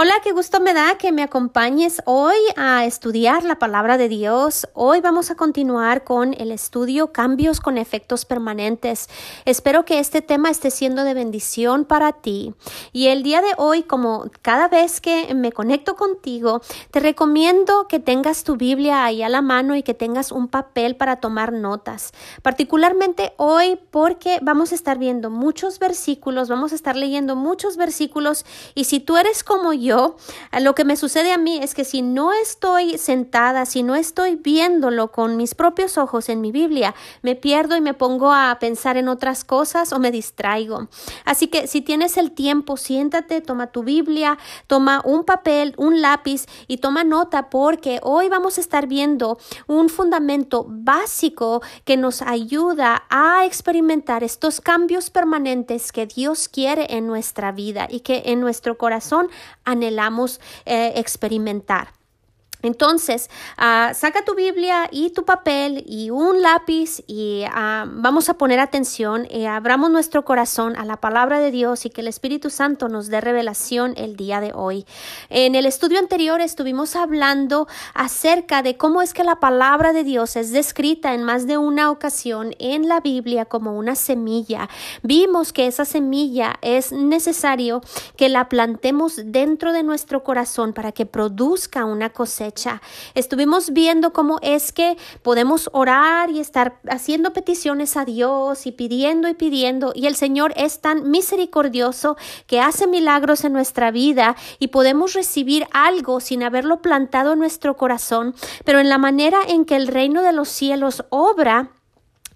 Hola, qué gusto me da que me acompañes hoy a estudiar la palabra de Dios. Hoy vamos a continuar con el estudio Cambios con efectos permanentes. Espero que este tema esté siendo de bendición para ti. Y el día de hoy, como cada vez que me conecto contigo, te recomiendo que tengas tu Biblia ahí a la mano y que tengas un papel para tomar notas. Particularmente hoy porque vamos a estar viendo muchos versículos, vamos a estar leyendo muchos versículos y si tú eres como yo, yo, lo que me sucede a mí es que si no estoy sentada, si no estoy viéndolo con mis propios ojos en mi Biblia, me pierdo y me pongo a pensar en otras cosas o me distraigo. Así que si tienes el tiempo, siéntate, toma tu Biblia, toma un papel, un lápiz y toma nota porque hoy vamos a estar viendo un fundamento básico que nos ayuda a experimentar estos cambios permanentes que Dios quiere en nuestra vida y que en nuestro corazón eh, experimentar. Entonces, ah, saca tu Biblia y tu papel y un lápiz y ah, vamos a poner atención y abramos nuestro corazón a la palabra de Dios y que el Espíritu Santo nos dé revelación el día de hoy. En el estudio anterior estuvimos hablando acerca de cómo es que la palabra de Dios es descrita en más de una ocasión en la Biblia como una semilla. Vimos que esa semilla es necesario que la plantemos dentro de nuestro corazón para que produzca una cosecha Estuvimos viendo cómo es que podemos orar y estar haciendo peticiones a Dios y pidiendo y pidiendo. Y el Señor es tan misericordioso que hace milagros en nuestra vida y podemos recibir algo sin haberlo plantado en nuestro corazón, pero en la manera en que el reino de los cielos obra,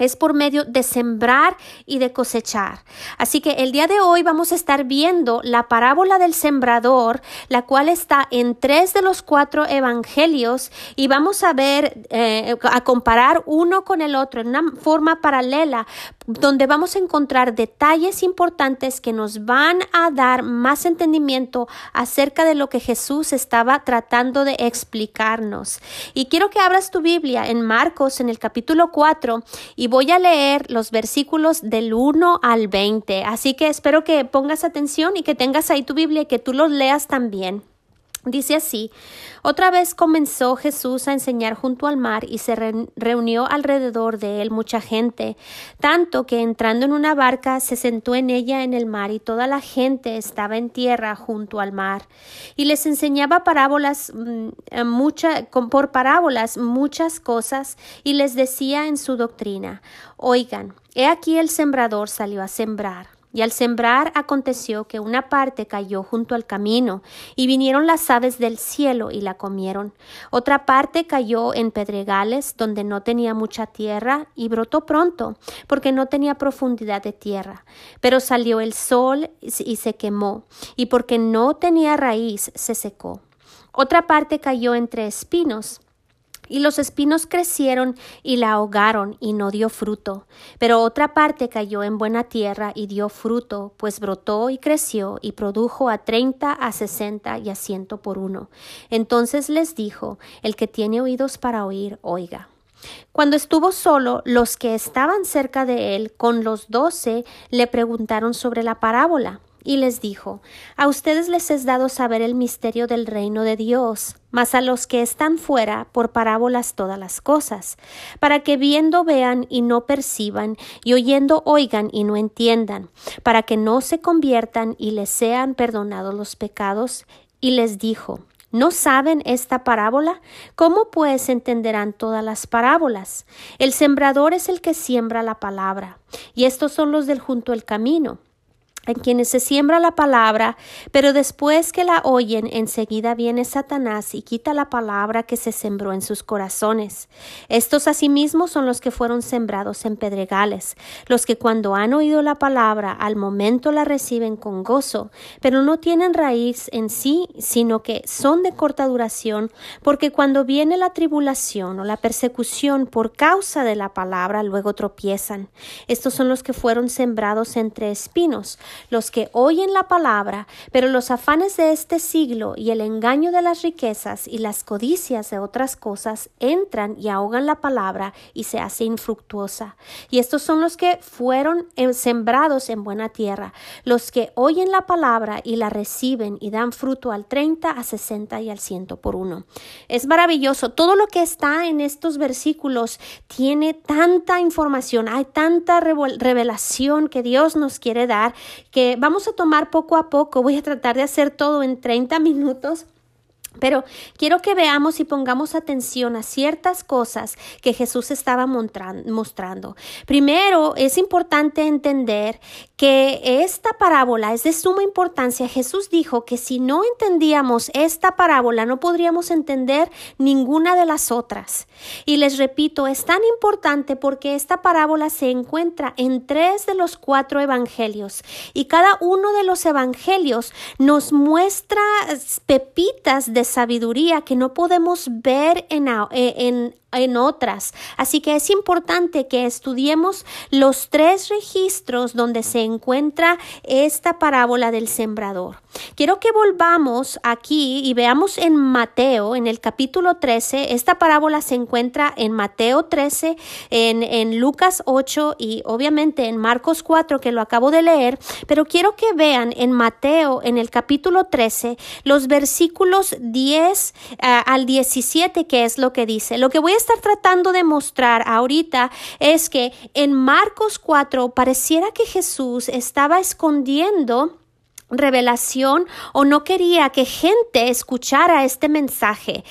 es por medio de sembrar y de cosechar. Así que el día de hoy vamos a estar viendo la parábola del sembrador, la cual está en tres de los cuatro evangelios y vamos a ver, eh, a comparar uno con el otro en una forma paralela, donde vamos a encontrar detalles importantes que nos van a dar más entendimiento acerca de lo que Jesús estaba tratando de explicarnos. Y quiero que abras tu Biblia en Marcos en el capítulo 4 y voy a leer los versículos del 1 al 20. Así que espero que pongas atención y que tengas ahí tu Biblia y que tú los leas también. Dice así, otra vez comenzó Jesús a enseñar junto al mar y se reunió alrededor de él mucha gente, tanto que entrando en una barca se sentó en ella en el mar y toda la gente estaba en tierra junto al mar. Y les enseñaba parábolas, mm, eh, mucha, por parábolas muchas cosas y les decía en su doctrina, oigan, he aquí el sembrador salió a sembrar. Y al sembrar aconteció que una parte cayó junto al camino, y vinieron las aves del cielo y la comieron. Otra parte cayó en pedregales, donde no tenía mucha tierra, y brotó pronto, porque no tenía profundidad de tierra. Pero salió el sol y se quemó, y porque no tenía raíz, se secó. Otra parte cayó entre espinos, y los espinos crecieron y la ahogaron y no dio fruto. Pero otra parte cayó en buena tierra y dio fruto, pues brotó y creció y produjo a treinta, a sesenta y a ciento por uno. Entonces les dijo, el que tiene oídos para oír, oiga. Cuando estuvo solo, los que estaban cerca de él con los doce le preguntaron sobre la parábola y les dijo, A ustedes les es dado saber el misterio del reino de Dios, mas a los que están fuera por parábolas todas las cosas, para que viendo vean y no perciban, y oyendo oigan y no entiendan, para que no se conviertan y les sean perdonados los pecados. Y les dijo, ¿No saben esta parábola? ¿Cómo pues entenderán todas las parábolas? El sembrador es el que siembra la palabra, y estos son los del junto al camino en quienes se siembra la palabra, pero después que la oyen, enseguida viene Satanás y quita la palabra que se sembró en sus corazones. Estos asimismo son los que fueron sembrados en pedregales, los que cuando han oído la palabra al momento la reciben con gozo, pero no tienen raíz en sí, sino que son de corta duración, porque cuando viene la tribulación o la persecución por causa de la palabra, luego tropiezan. Estos son los que fueron sembrados entre espinos, los que oyen la palabra, pero los afanes de este siglo y el engaño de las riquezas y las codicias de otras cosas entran y ahogan la palabra y se hace infructuosa. Y estos son los que fueron eh, sembrados en buena tierra, los que oyen la palabra y la reciben y dan fruto al 30, a 60 y al 100 por uno. Es maravilloso. Todo lo que está en estos versículos tiene tanta información, hay tanta revelación que Dios nos quiere dar que vamos a tomar poco a poco. Voy a tratar de hacer todo en 30 minutos pero quiero que veamos y pongamos atención a ciertas cosas que Jesús estaba mostrando. Primero, es importante entender que esta parábola es de suma importancia. Jesús dijo que si no entendíamos esta parábola, no podríamos entender ninguna de las otras. Y les repito, es tan importante porque esta parábola se encuentra en tres de los cuatro evangelios y cada uno de los evangelios nos muestra pepitas de sabiduría que no podemos ver en, eh, en en otras. Así que es importante que estudiemos los tres registros donde se encuentra esta parábola del sembrador. Quiero que volvamos aquí y veamos en Mateo, en el capítulo 13, esta parábola se encuentra en Mateo 13, en, Lucas 8 y obviamente en Marcos 4 que lo acabo de leer, pero quiero que vean en Mateo, en el capítulo 13, los versículos 10 eh, al 17, que es lo que dice. Lo que voy a estar tratando de mostrar ahorita es que en Marcos 4 pareciera que Jesús estaba escondiendo revelación o no quería que gente escuchara este mensaje.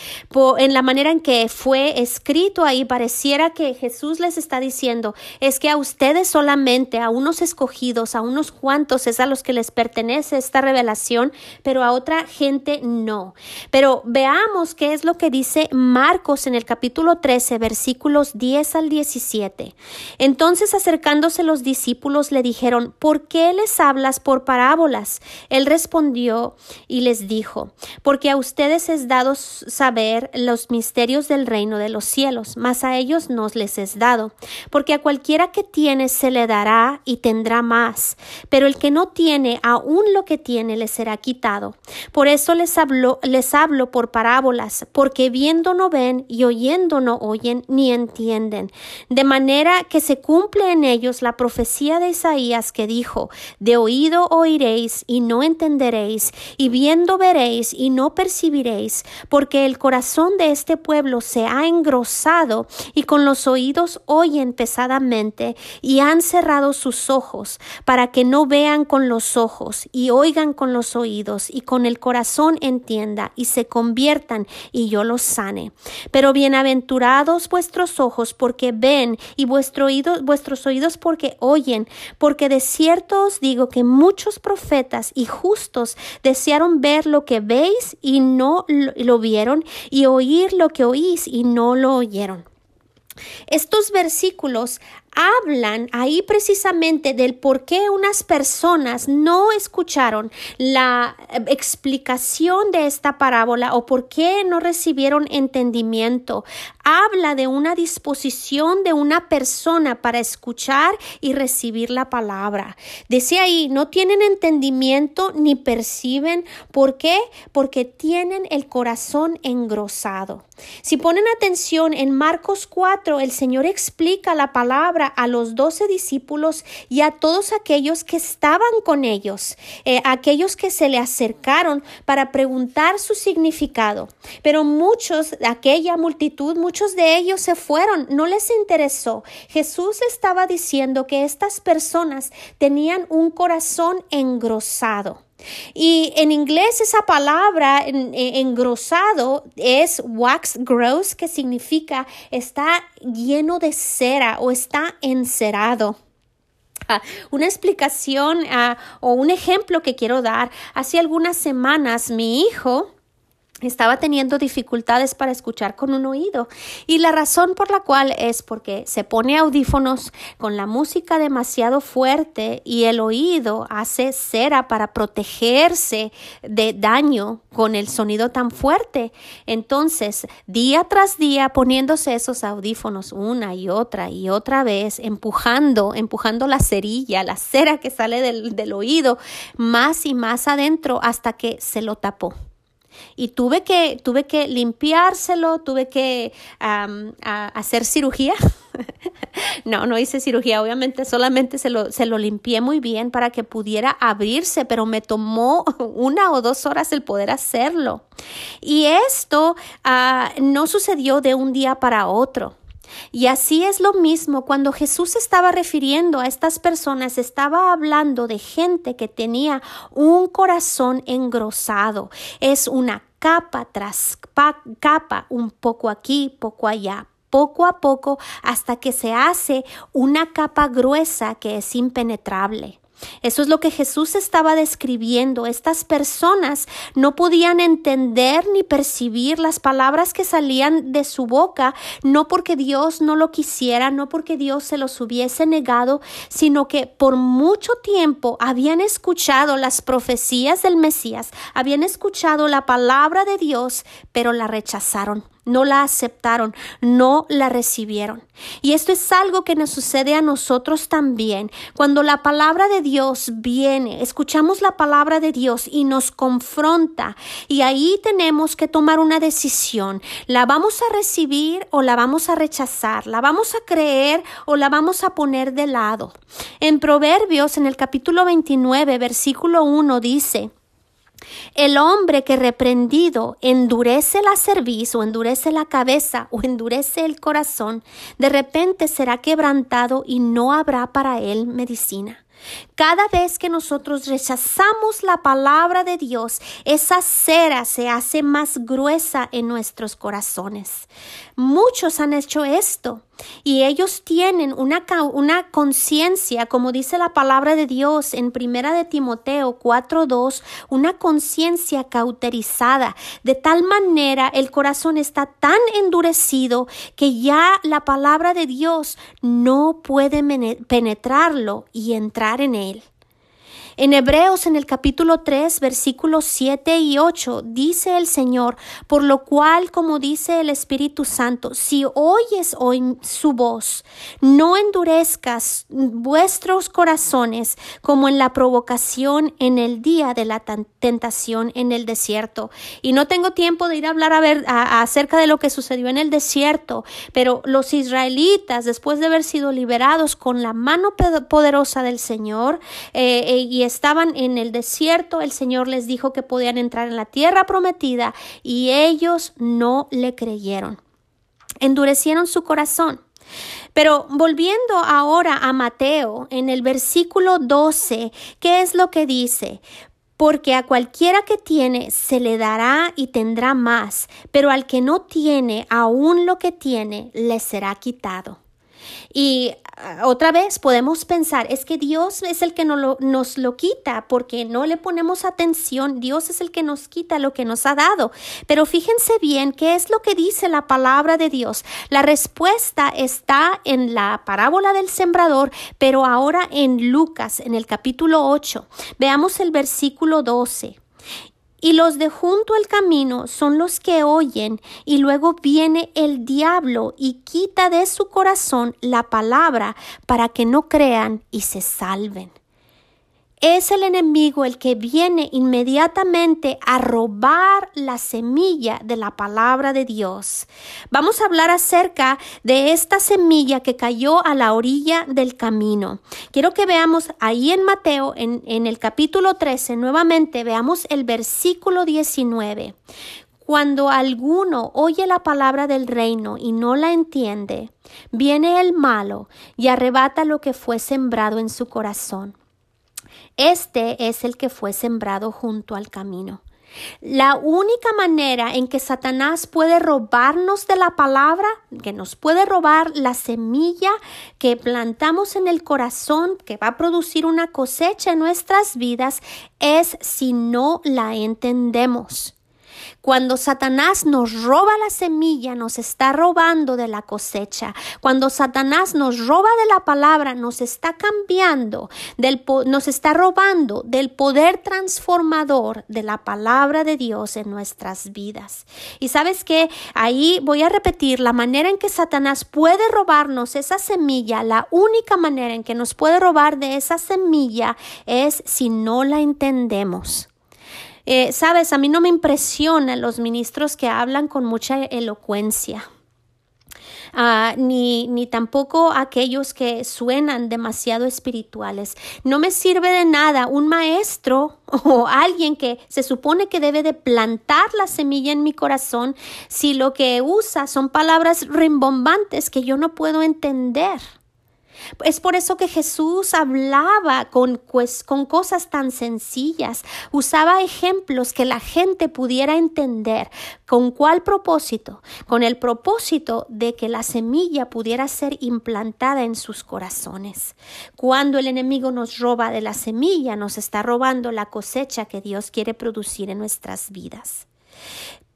En la manera en que fue escrito ahí pareciera que Jesús les está diciendo es que a ustedes solamente a unos escogidos a unos cuantos es a los que les pertenece esta revelación pero a otra gente no pero veamos qué es lo que dice Marcos en el capítulo 13 versículos 10 al 17 entonces acercándose los discípulos le dijeron ¿por qué les hablas por parábolas él respondió y les dijo, porque a ustedes es dado saber los misterios del reino de los cielos, mas a ellos no les es dado, porque a cualquiera que tiene se le dará y tendrá más, pero el que no tiene, aún lo que tiene le será quitado. Por eso les hablo, les hablo por parábolas, porque viendo no ven y oyendo no oyen ni entienden, de manera que se cumple en ellos la profecía de Isaías que dijo, de oído oiréis y no entenderéis, y viendo veréis y no percibiréis, porque el corazón de este pueblo se ha engrosado y con los oídos oyen pesadamente y han cerrado sus ojos para que no vean con los ojos y oigan con los oídos y con el corazón entienda y se conviertan y yo los sane. Pero bienaventurados vuestros ojos porque ven y vuestro oído, vuestros oídos porque oyen, porque de cierto os digo que muchos profetas y justos desearon ver lo que veis y no lo vieron y oír lo que oís y no lo oyeron. Estos versículos hablan ahí precisamente del por qué unas personas no escucharon la eh, explicación de esta parábola o por qué no recibieron entendimiento. Habla de una disposición de una persona para escuchar y recibir la palabra. Dice ahí, no tienen entendimiento ni perciben. ¿Por qué? Porque tienen el corazón engrosado. Si ponen atención en Marcos 4, el Señor explica la palabra a los doce discípulos y a todos aquellos que estaban con ellos, eh, aquellos que se le acercaron para preguntar su significado. Pero muchos, aquella multitud, muchos de ellos se fueron, no les interesó. Jesús estaba diciendo que estas personas tenían un corazón engrosado. Y en inglés esa palabra engrosado es wax gross, que significa está lleno de cera o está encerado. Ah, una explicación ah, o un ejemplo que quiero dar. Hace algunas semanas mi hijo estaba teniendo dificultades para escuchar con un oído y la razón por la cual es porque se pone audífonos con la música demasiado fuerte y el oído hace cera para protegerse de daño con el sonido tan fuerte. Entonces, día tras día poniéndose esos audífonos una y otra y otra vez, empujando, empujando la cerilla, la cera que sale del, oído más y más adentro hasta que se lo tapó y tuve que, tuve que limpiárselo, tuve que hacer cirugía. no, no hice cirugía, obviamente solamente se lo, se lo limpié muy bien para que pudiera abrirse, pero me tomó una o dos horas el poder hacerlo. Y esto ah, no sucedió de un día para otro. Y así es lo mismo cuando Jesús estaba refiriendo a estas personas, estaba hablando de gente que tenía un corazón engrosado. Es una capa tras capa, un poco aquí, poco allá, poco a poco hasta que se hace una capa gruesa que es impenetrable. Eso es lo que Jesús estaba describiendo. Estas personas no podían entender ni percibir las palabras que salían de su boca, no porque Dios no lo quisiera, no porque Dios se los hubiese negado, sino que por mucho tiempo habían escuchado las profecías del Mesías, habían escuchado la palabra de Dios, pero la rechazaron no la aceptaron, no la recibieron. Y esto es algo que nos sucede a nosotros también. Cuando la palabra de Dios viene, escuchamos la palabra de Dios y nos confronta y ahí tenemos que tomar una decisión. ¿La vamos a recibir o la vamos a rechazar? ¿La vamos a creer o la vamos a poner de lado? En Proverbios, en el capítulo 29, versículo 1 dice, el hombre que reprendido endurece la cerviz o endurece la cabeza o endurece el corazón, de repente será quebrantado y no habrá para él medicina. Cada vez que nosotros rechazamos la palabra de Dios, esa cera se hace más gruesa en nuestros corazones. Muchos han hecho esto y ellos tienen una, una conciencia, como dice la palabra de Dios en Primera de Timoteo 4.2, una conciencia cauterizada. De tal manera el corazón está tan endurecido que ya la palabra de Dios no puede penetrarlo y entrar en él. En Hebreos en el capítulo 3 versículos 7 y 8 dice el Señor, por lo cual como dice el Espíritu Santo, si oyes hoy su voz, no endurezcas vuestros corazones como en la provocación en el día de la tentación en el desierto. Y no tengo tiempo de ir a hablar a ver acerca de lo que sucedió en el desierto, pero los israelitas después de haber sido liberados con la mano poderosa del Señor eh, eh, y estaban en el desierto, el Señor les dijo que podían entrar en la tierra prometida y ellos no le creyeron. Endurecieron su corazón. Pero volviendo ahora a Mateo, en el versículo 12, ¿qué es lo que dice? Porque a cualquiera que tiene se le dará y tendrá más, pero al que no tiene, aún lo que tiene, le será quitado. Y ah, otra vez podemos pensar, es que Dios es el que nos lo, nos lo quita porque no le ponemos atención, Dios es el que nos quita lo que nos ha dado. Pero fíjense bien qué es lo que dice la palabra de Dios. La respuesta está en la parábola del sembrador, pero ahora en Lucas, en el capítulo 8. Veamos el versículo 12. Y los de junto al camino son los que oyen, y luego viene el diablo y quita de su corazón la palabra para que no crean y se salven. Es el enemigo el que viene inmediatamente a robar la semilla de la palabra de Dios. Vamos a hablar acerca de esta semilla que cayó a la orilla del camino. Quiero que veamos ahí en Mateo, en, el capítulo 13, nuevamente veamos el versículo 19. Cuando alguno oye la palabra del reino y no la entiende, viene el malo y arrebata lo que fue sembrado en su corazón. Este es el que fue sembrado junto al camino. La única manera en que Satanás puede robarnos de la palabra, que nos puede robar la semilla que plantamos en el corazón, que va a producir una cosecha en nuestras vidas, es si no la entendemos. Cuando Satanás nos roba la semilla, nos está robando de la cosecha. Cuando Satanás nos roba de la palabra, nos está cambiando, del, nos está robando del poder transformador de la palabra de Dios en nuestras vidas. Y sabes que ahí voy a repetir la manera en que Satanás puede robarnos esa semilla, la única manera en que nos puede robar de esa semilla es si no la entendemos. Eh, Sabes, a mí no me impresionan los ministros que hablan con mucha elocuencia. Ah, ni, ni tampoco aquellos que suenan demasiado espirituales. No me sirve de nada un maestro o alguien que se supone que debe de plantar la semilla en mi corazón si lo que usa son palabras rimbombantes que yo no puedo entender. Es por eso que Jesús hablaba con, pues, con cosas tan sencillas, usaba ejemplos que la gente pudiera entender. ¿Con cuál propósito? Con el propósito de que la semilla pudiera ser implantada en sus corazones. Cuando el enemigo nos roba de la semilla, nos está robando la cosecha que Dios quiere producir en nuestras vidas.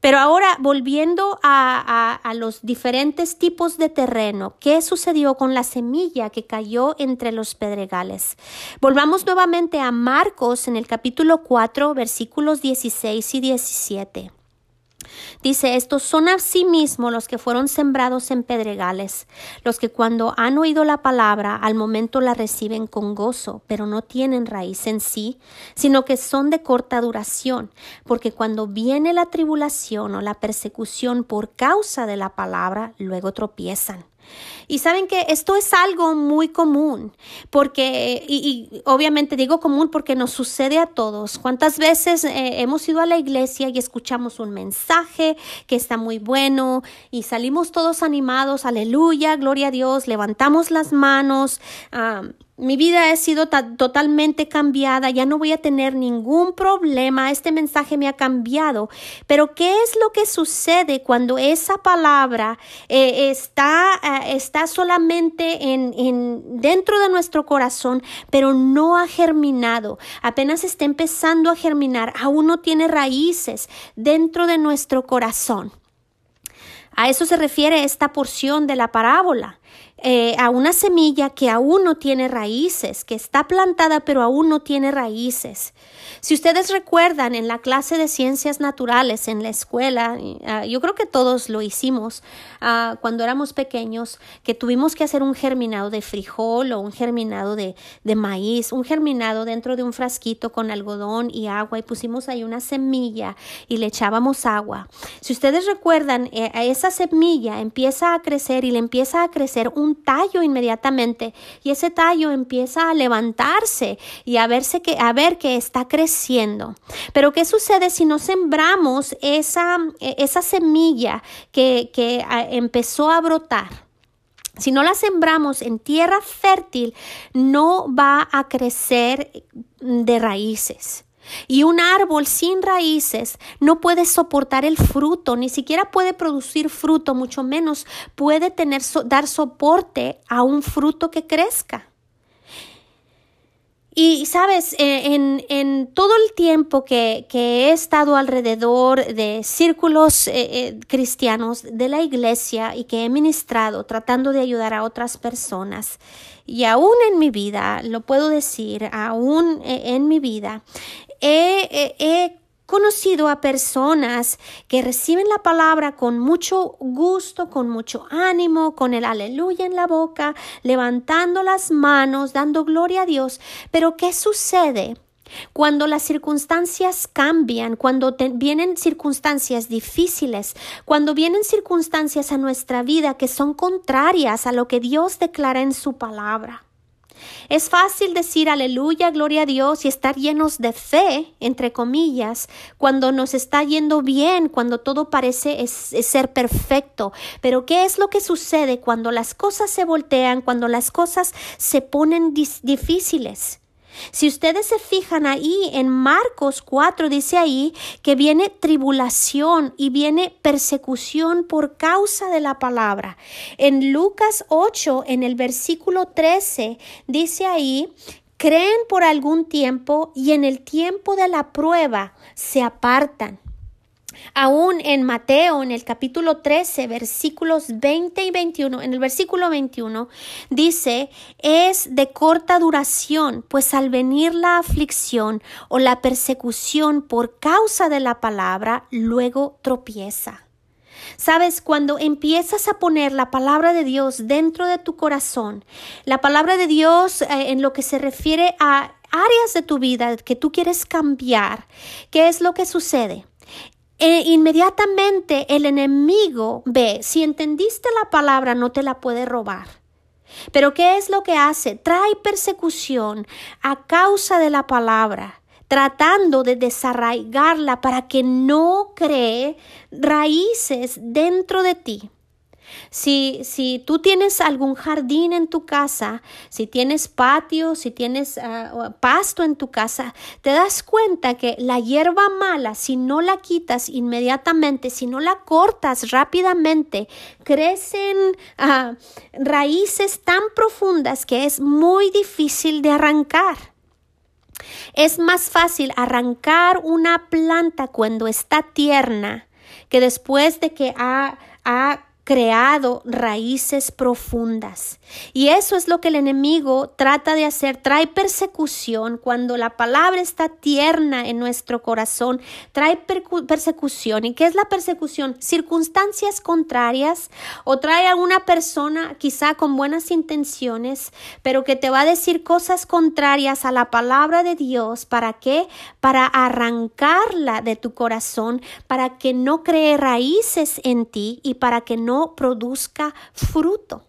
Pero ahora, volviendo a, los diferentes tipos de terreno, ¿qué sucedió con la semilla que cayó entre los pedregales? Volvamos nuevamente a Marcos en el capítulo 4, versículos 16 y 17. Dice, estos son asimismo los que fueron sembrados en pedregales, los que cuando han oído la palabra al momento la reciben con gozo, pero no tienen raíz en sí, sino que son de corta duración, porque cuando viene la tribulación o la persecución por causa de la palabra, luego tropiezan. Y saben que esto es algo muy común, porque, y, obviamente digo común porque nos sucede a todos. ¿Cuántas veces eh, hemos ido a la iglesia y escuchamos un mensaje que está muy bueno y salimos todos animados, aleluya, gloria a Dios, levantamos las manos, mi vida ha sido totalmente cambiada, ya no voy a tener ningún problema, este mensaje me ha cambiado. Pero ¿qué es lo que sucede cuando esa palabra eh, está, eh, está solamente en, en, dentro de nuestro corazón, pero no ha germinado? Apenas está empezando a germinar, aún no tiene raíces dentro de nuestro corazón. A eso se refiere esta porción de la parábola. Eh, a una semilla que aún no tiene raíces, que está plantada pero aún no tiene raíces. Si ustedes recuerdan en la clase de ciencias naturales en la escuela, ah, yo creo que todos lo hicimos ah, cuando éramos pequeños, que tuvimos que hacer un germinado de frijol o un germinado de, maíz, un germinado dentro de un frasquito con algodón y agua y pusimos ahí una semilla y le echábamos agua. Si ustedes recuerdan, eh, esa semilla empieza a crecer y le empieza a crecer un tallo inmediatamente y ese tallo empieza a levantarse y a verse que a ver que está creciendo. Pero ¿qué sucede si no sembramos esa, esa semilla que, que empezó a brotar? Si no la sembramos en tierra fértil, no va a crecer de raíces. Y un árbol sin raíces no puede soportar el fruto, ni siquiera puede producir fruto, mucho menos puede tener, dar soporte a un fruto que crezca. Y sabes, eh, en, todo el tiempo que, he estado alrededor de círculos eh, eh, cristianos de la iglesia y que he ministrado tratando de ayudar a otras personas, y aún en mi vida, lo puedo decir, aún en mi vida, he, conocido a personas que reciben la palabra con mucho gusto, con mucho ánimo, con el aleluya en la boca, levantando las manos, dando gloria a Dios. Pero ¿qué sucede? Cuando las circunstancias cambian, cuando vienen circunstancias difíciles, cuando vienen circunstancias a nuestra vida que son contrarias a lo que Dios declara en su palabra. Es fácil decir aleluya, gloria a Dios y estar llenos de fe, entre comillas, cuando nos está yendo bien, cuando todo parece ser perfecto. Pero ¿qué es lo que sucede cuando las cosas se voltean, cuando las cosas se ponen difíciles? Si ustedes se fijan ahí en Marcos 4, dice ahí que viene tribulación y viene persecución por causa de la palabra. En Lucas 8, en el versículo 13, dice ahí creen por algún tiempo y en el tiempo de la prueba se apartan. Aún en Mateo, en el capítulo 13, versículos 20 y 21, en el versículo 21, dice, es de corta duración, pues al venir la aflicción o la persecución por causa de la palabra, luego tropieza. Sabes, cuando empiezas a poner la palabra de Dios dentro de tu corazón, la palabra de Dios eh, en lo que se refiere a áreas de tu vida que tú quieres cambiar, ¿qué es lo que sucede? E inmediatamente el enemigo ve, si entendiste la palabra no te la puede robar. Pero ¿qué es lo que hace? Trae persecución a causa de la palabra, tratando de desarraigarla para que no cree raíces dentro de ti. Si, si tú tienes algún jardín en tu casa, si tienes patio, si tienes ah, pasto en tu casa, te das cuenta que la hierba mala, si no la quitas inmediatamente, si no la cortas rápidamente, crecen ah, raíces tan profundas que es muy difícil de arrancar. Es más fácil arrancar una planta cuando está tierna que después de que ha, ha creado raíces profundas. Y eso es lo que el enemigo trata de hacer. Trae persecución cuando la palabra está tierna en nuestro corazón. Trae persecución. ¿Y qué es la persecución? Circunstancias contrarias o trae a una persona quizá con buenas intenciones, pero que te va a decir cosas contrarias a la palabra de Dios. ¿Para qué? Para arrancarla de tu corazón, para que no cree raíces en ti y para que no produzca fruto.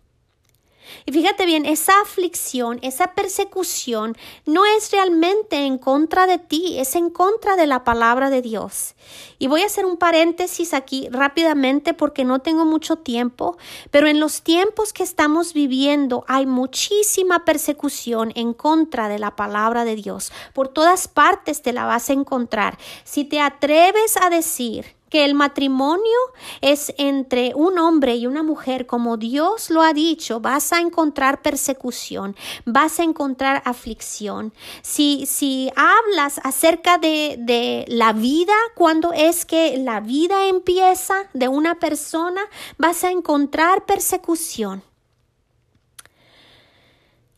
Y fíjate bien, esa aflicción, esa persecución no es realmente en contra de ti, es en contra de la palabra de Dios. Y voy a hacer un paréntesis aquí rápidamente porque no tengo mucho tiempo, pero en los tiempos que estamos viviendo hay muchísima persecución en contra de la palabra de Dios. Por todas partes te la vas a encontrar. Si te atreves a decir que el matrimonio es entre un hombre y una mujer, como Dios lo ha dicho, vas a encontrar persecución, vas a encontrar aflicción. Si, si hablas acerca de, de la vida, cuando es que la vida empieza de una persona, vas a encontrar persecución.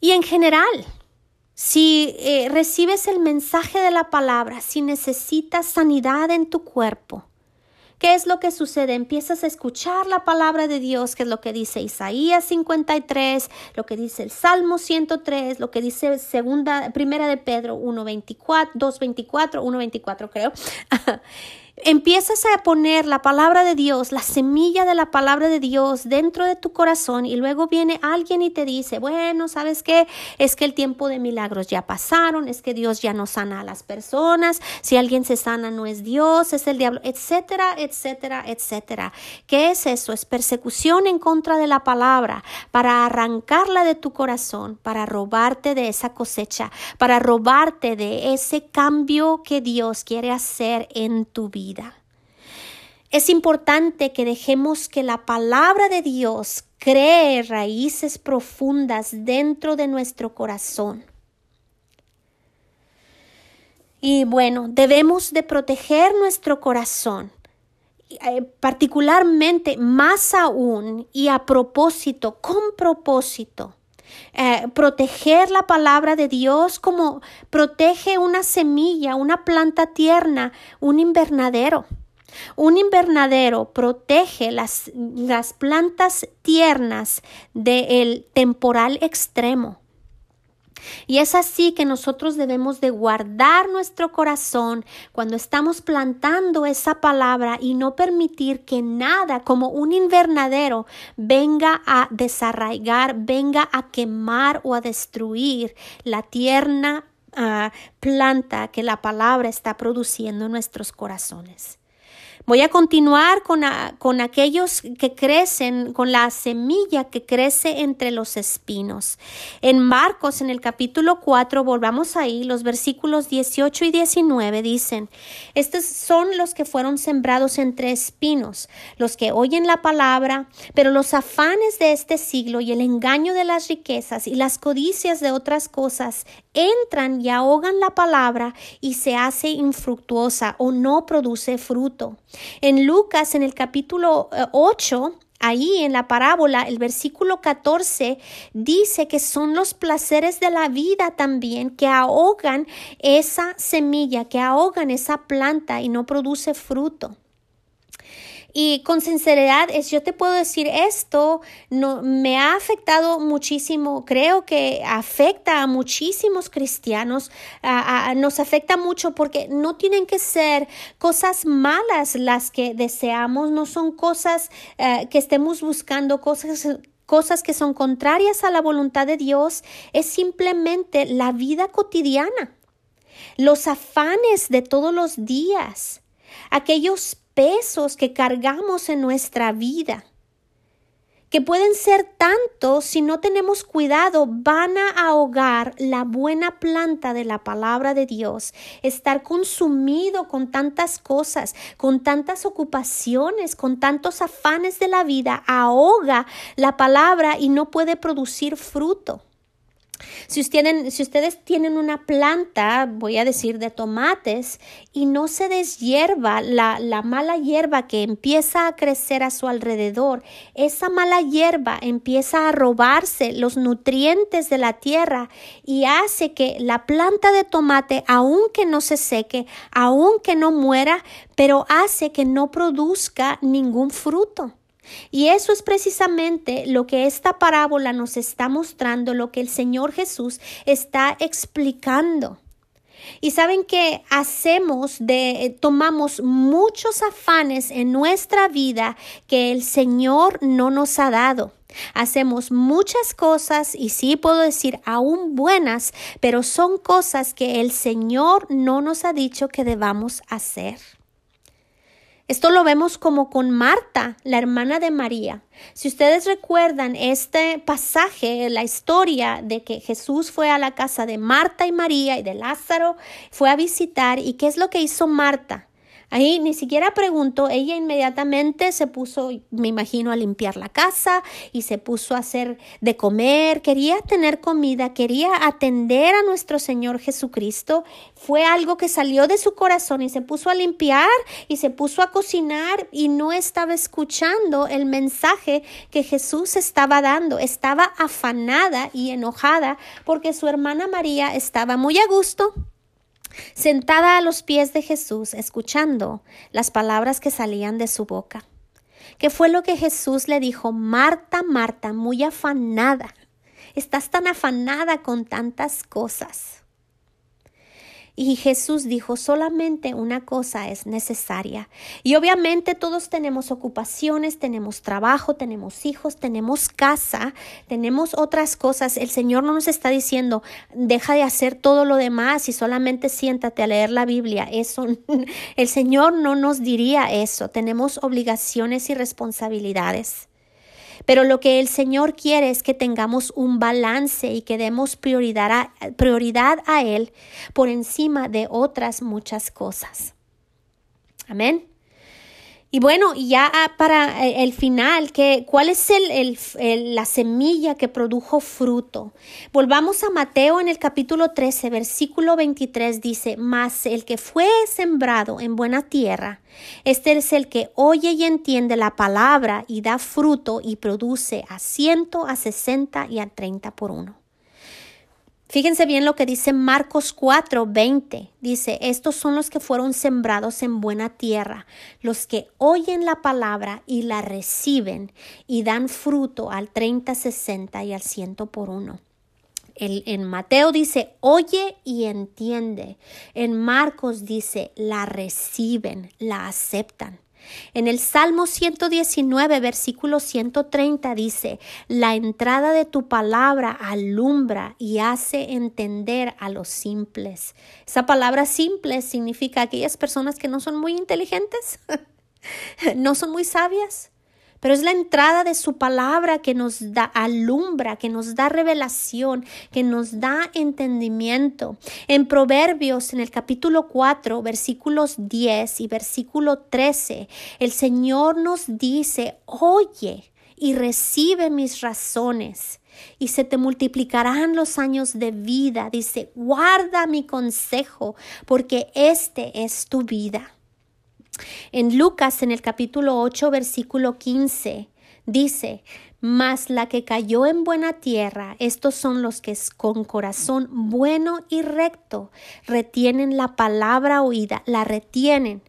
Y en general, si eh, recibes el mensaje de la palabra, si necesitas sanidad en tu cuerpo, ¿Qué es lo que sucede? Empiezas a escuchar la palabra de Dios, que es lo que dice Isaías 53, lo que dice el Salmo 103, lo que dice segunda, primera de Pedro 1.24, 2.24, 1.24 creo. empiezas a poner la palabra de Dios, la semilla de la palabra de Dios dentro de tu corazón y luego viene alguien y te dice, bueno, ¿sabes qué? Es que el tiempo de milagros ya pasaron, es que Dios ya no sana a las personas, si alguien se sana no es Dios, es el diablo, etcétera, etcétera, etcétera. ¿Qué es eso? Es persecución en contra de la palabra para arrancarla de tu corazón, para robarte de esa cosecha, para robarte de ese cambio que Dios quiere hacer en tu vida. Es importante que dejemos que la palabra de Dios cree raíces profundas dentro de nuestro corazón. Y bueno, debemos de proteger nuestro corazón, eh, particularmente más aún y a propósito, con propósito. Eh, proteger la palabra de Dios como protege una semilla, una planta tierna, un invernadero. Un invernadero protege las, las plantas tiernas del temporal extremo. Y es así que nosotros debemos de guardar nuestro corazón cuando estamos plantando esa palabra y no permitir que nada como un invernadero venga a desarraigar, venga a quemar o a destruir la tierna ah, planta que la palabra está produciendo en nuestros corazones. Voy a continuar con, con, aquellos que crecen, con la semilla que crece entre los espinos. En Marcos, en el capítulo 4, volvamos ahí, los versículos 18 y 19 dicen, estos son los que fueron sembrados entre espinos, los que oyen la palabra, pero los afanes de este siglo y el engaño de las riquezas y las codicias de otras cosas entran y ahogan la palabra y se hace infructuosa o no produce fruto. En Lucas, en el capítulo 8, eh, Ahí en la parábola, el versículo 14 dice que son los placeres de la vida también que ahogan esa semilla, que ahogan esa planta y no produce fruto. Y con sinceridad, es, yo te puedo decir esto, no, me ha afectado muchísimo, creo que afecta a muchísimos cristianos, nos afecta mucho porque no tienen que ser cosas malas las que deseamos, no son cosas eh, que estemos buscando, cosas cosas que son contrarias a la voluntad de Dios, es simplemente la vida cotidiana, los afanes de todos los días, aquellos pesos que cargamos en nuestra vida, que pueden ser tantos si no tenemos cuidado, van a ahogar la buena planta de la palabra de Dios, estar consumido con tantas cosas, con tantas ocupaciones, con tantos afanes de la vida, ahoga la palabra y no puede producir fruto. Si ustedes, tienen una planta, voy a decir, de tomates y no se deshierva la, la mala hierba que empieza a crecer a su alrededor, esa mala hierba empieza a robarse los nutrientes de la tierra y hace que la planta de tomate, aunque no se seque, aunque no muera, pero hace que no produzca ningún fruto. Y eso es precisamente lo que esta parábola nos está mostrando, lo que el Señor Jesús está explicando. Y saben que hacemos de tomamos muchos afanes en nuestra vida que el Señor no nos ha dado. Hacemos muchas cosas y sí puedo decir aún buenas, pero son cosas que el Señor no nos ha dicho que debamos hacer. Esto lo vemos como con Marta, la hermana de María. Si ustedes recuerdan este pasaje, la historia de que Jesús fue a la casa de Marta y María y de Lázaro, fue a visitar y qué es lo que hizo Marta. Ahí ni siquiera preguntó, ella inmediatamente se puso, me imagino, a limpiar la casa y se puso a hacer de comer, quería tener comida, quería atender a nuestro Señor Jesucristo. Fue algo que salió de su corazón y se puso a limpiar y se puso a cocinar y no estaba escuchando el mensaje que Jesús estaba dando. Estaba afanada y enojada porque su hermana María estaba muy a gusto sentada a los pies de Jesús, escuchando las palabras que salían de su boca. ¿Qué fue lo que Jesús le dijo? Marta, Marta, muy afanada. Estás tan afanada con tantas cosas. Y Jesús dijo, solamente una cosa es necesaria. Y obviamente todos tenemos ocupaciones, tenemos trabajo, tenemos hijos, tenemos casa, tenemos otras cosas. El Señor no nos está diciendo, deja de hacer todo lo demás y solamente siéntate a leer la Biblia. Eso, el Señor no nos diría eso. Tenemos obligaciones y responsabilidades. Pero lo que el Señor quiere es que tengamos un balance y que demos prioridad a, prioridad a Él por encima de otras muchas cosas. Amén. Y bueno, ya ah, para eh, el final, ¿cuál es el, la semilla que produjo fruto? Volvamos a Mateo en el capítulo 13, versículo 23, dice, mas el que fue sembrado en buena tierra, este es el que oye y entiende la palabra y da fruto y produce a ciento, a sesenta y a treinta por uno. Fíjense bien lo que dice Marcos 4, 20. Dice, estos son los que fueron sembrados en buena tierra, los que oyen la palabra y la reciben y dan fruto al 30, 60 y al 100 por uno. en Mateo dice, oye y entiende. En Marcos dice, la reciben, la aceptan. En el Salmo 119, versículo 130 dice, La entrada de tu palabra alumbra y hace entender a los simples. Esa palabra simple significa aquellas personas que no son muy inteligentes, no son muy sabias, pero es la entrada de su palabra que nos da alumbra, que nos da revelación, que nos da entendimiento. En Proverbios, en el capítulo 4, versículos 10 y versículo 13, el Señor nos dice, oye y recibe mis razones y se te multiplicarán los años de vida. Dice, guarda mi consejo, porque este es tu vida. En Lucas, en el capítulo 8, versículo 15, dice, mas la que cayó en buena tierra, estos son los que con corazón bueno y recto retienen la palabra oída, la retienen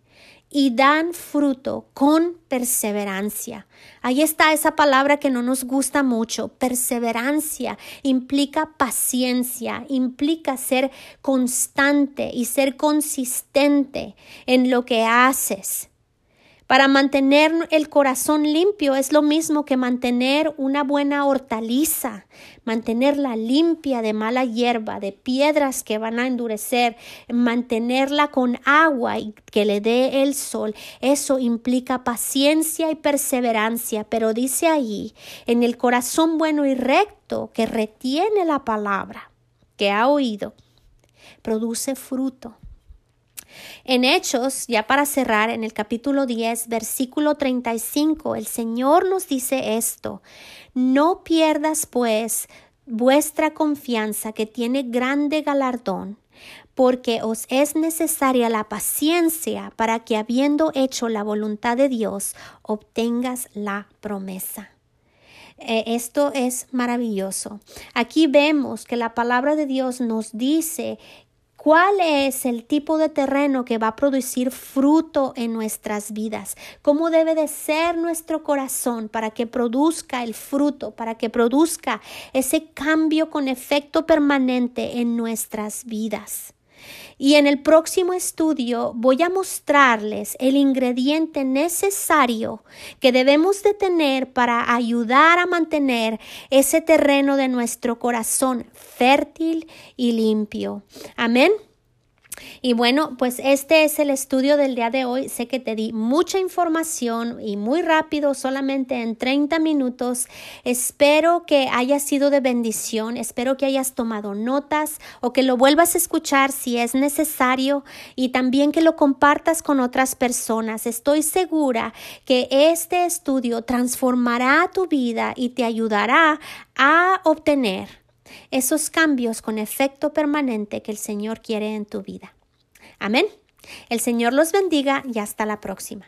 y dan fruto con perseverancia. Ahí está esa palabra que no nos gusta mucho. Perseverancia implica paciencia, implica ser constante y ser consistente en lo que haces. Para mantener el corazón limpio es lo mismo que mantener una buena hortaliza, mantenerla limpia de mala hierba, de piedras que van a endurecer, mantenerla con agua y que le dé el sol. Eso implica paciencia y perseverancia, pero dice ahí, en el corazón bueno y recto que retiene la palabra que ha oído, produce fruto. En Hechos, ya para cerrar, en el capítulo 10, versículo 35, el Señor nos dice esto, no pierdas pues vuestra confianza que tiene grande galardón, porque os es necesaria la paciencia para que habiendo hecho la voluntad de Dios, obtengas la promesa. Eh, esto es maravilloso. Aquí vemos que la palabra de Dios nos dice ¿Cuál es el tipo de terreno que va a producir fruto en nuestras vidas? ¿Cómo debe de ser nuestro corazón para que produzca el fruto, para que produzca ese cambio con efecto permanente en nuestras vidas? Y en el próximo estudio voy a mostrarles el ingrediente necesario que debemos de tener para ayudar a mantener ese terreno de nuestro corazón fértil y limpio. Amén. Y bueno, pues este es el estudio del día de hoy. Sé que te di mucha información y muy rápido, solamente en 30 minutos. Espero que haya sido de bendición, espero que hayas tomado notas o que lo vuelvas a escuchar si es necesario y también que lo compartas con otras personas. Estoy segura que este estudio transformará tu vida y te ayudará a obtener esos cambios con efecto permanente que el Señor quiere en tu vida. Amén. El Señor los bendiga y hasta la próxima.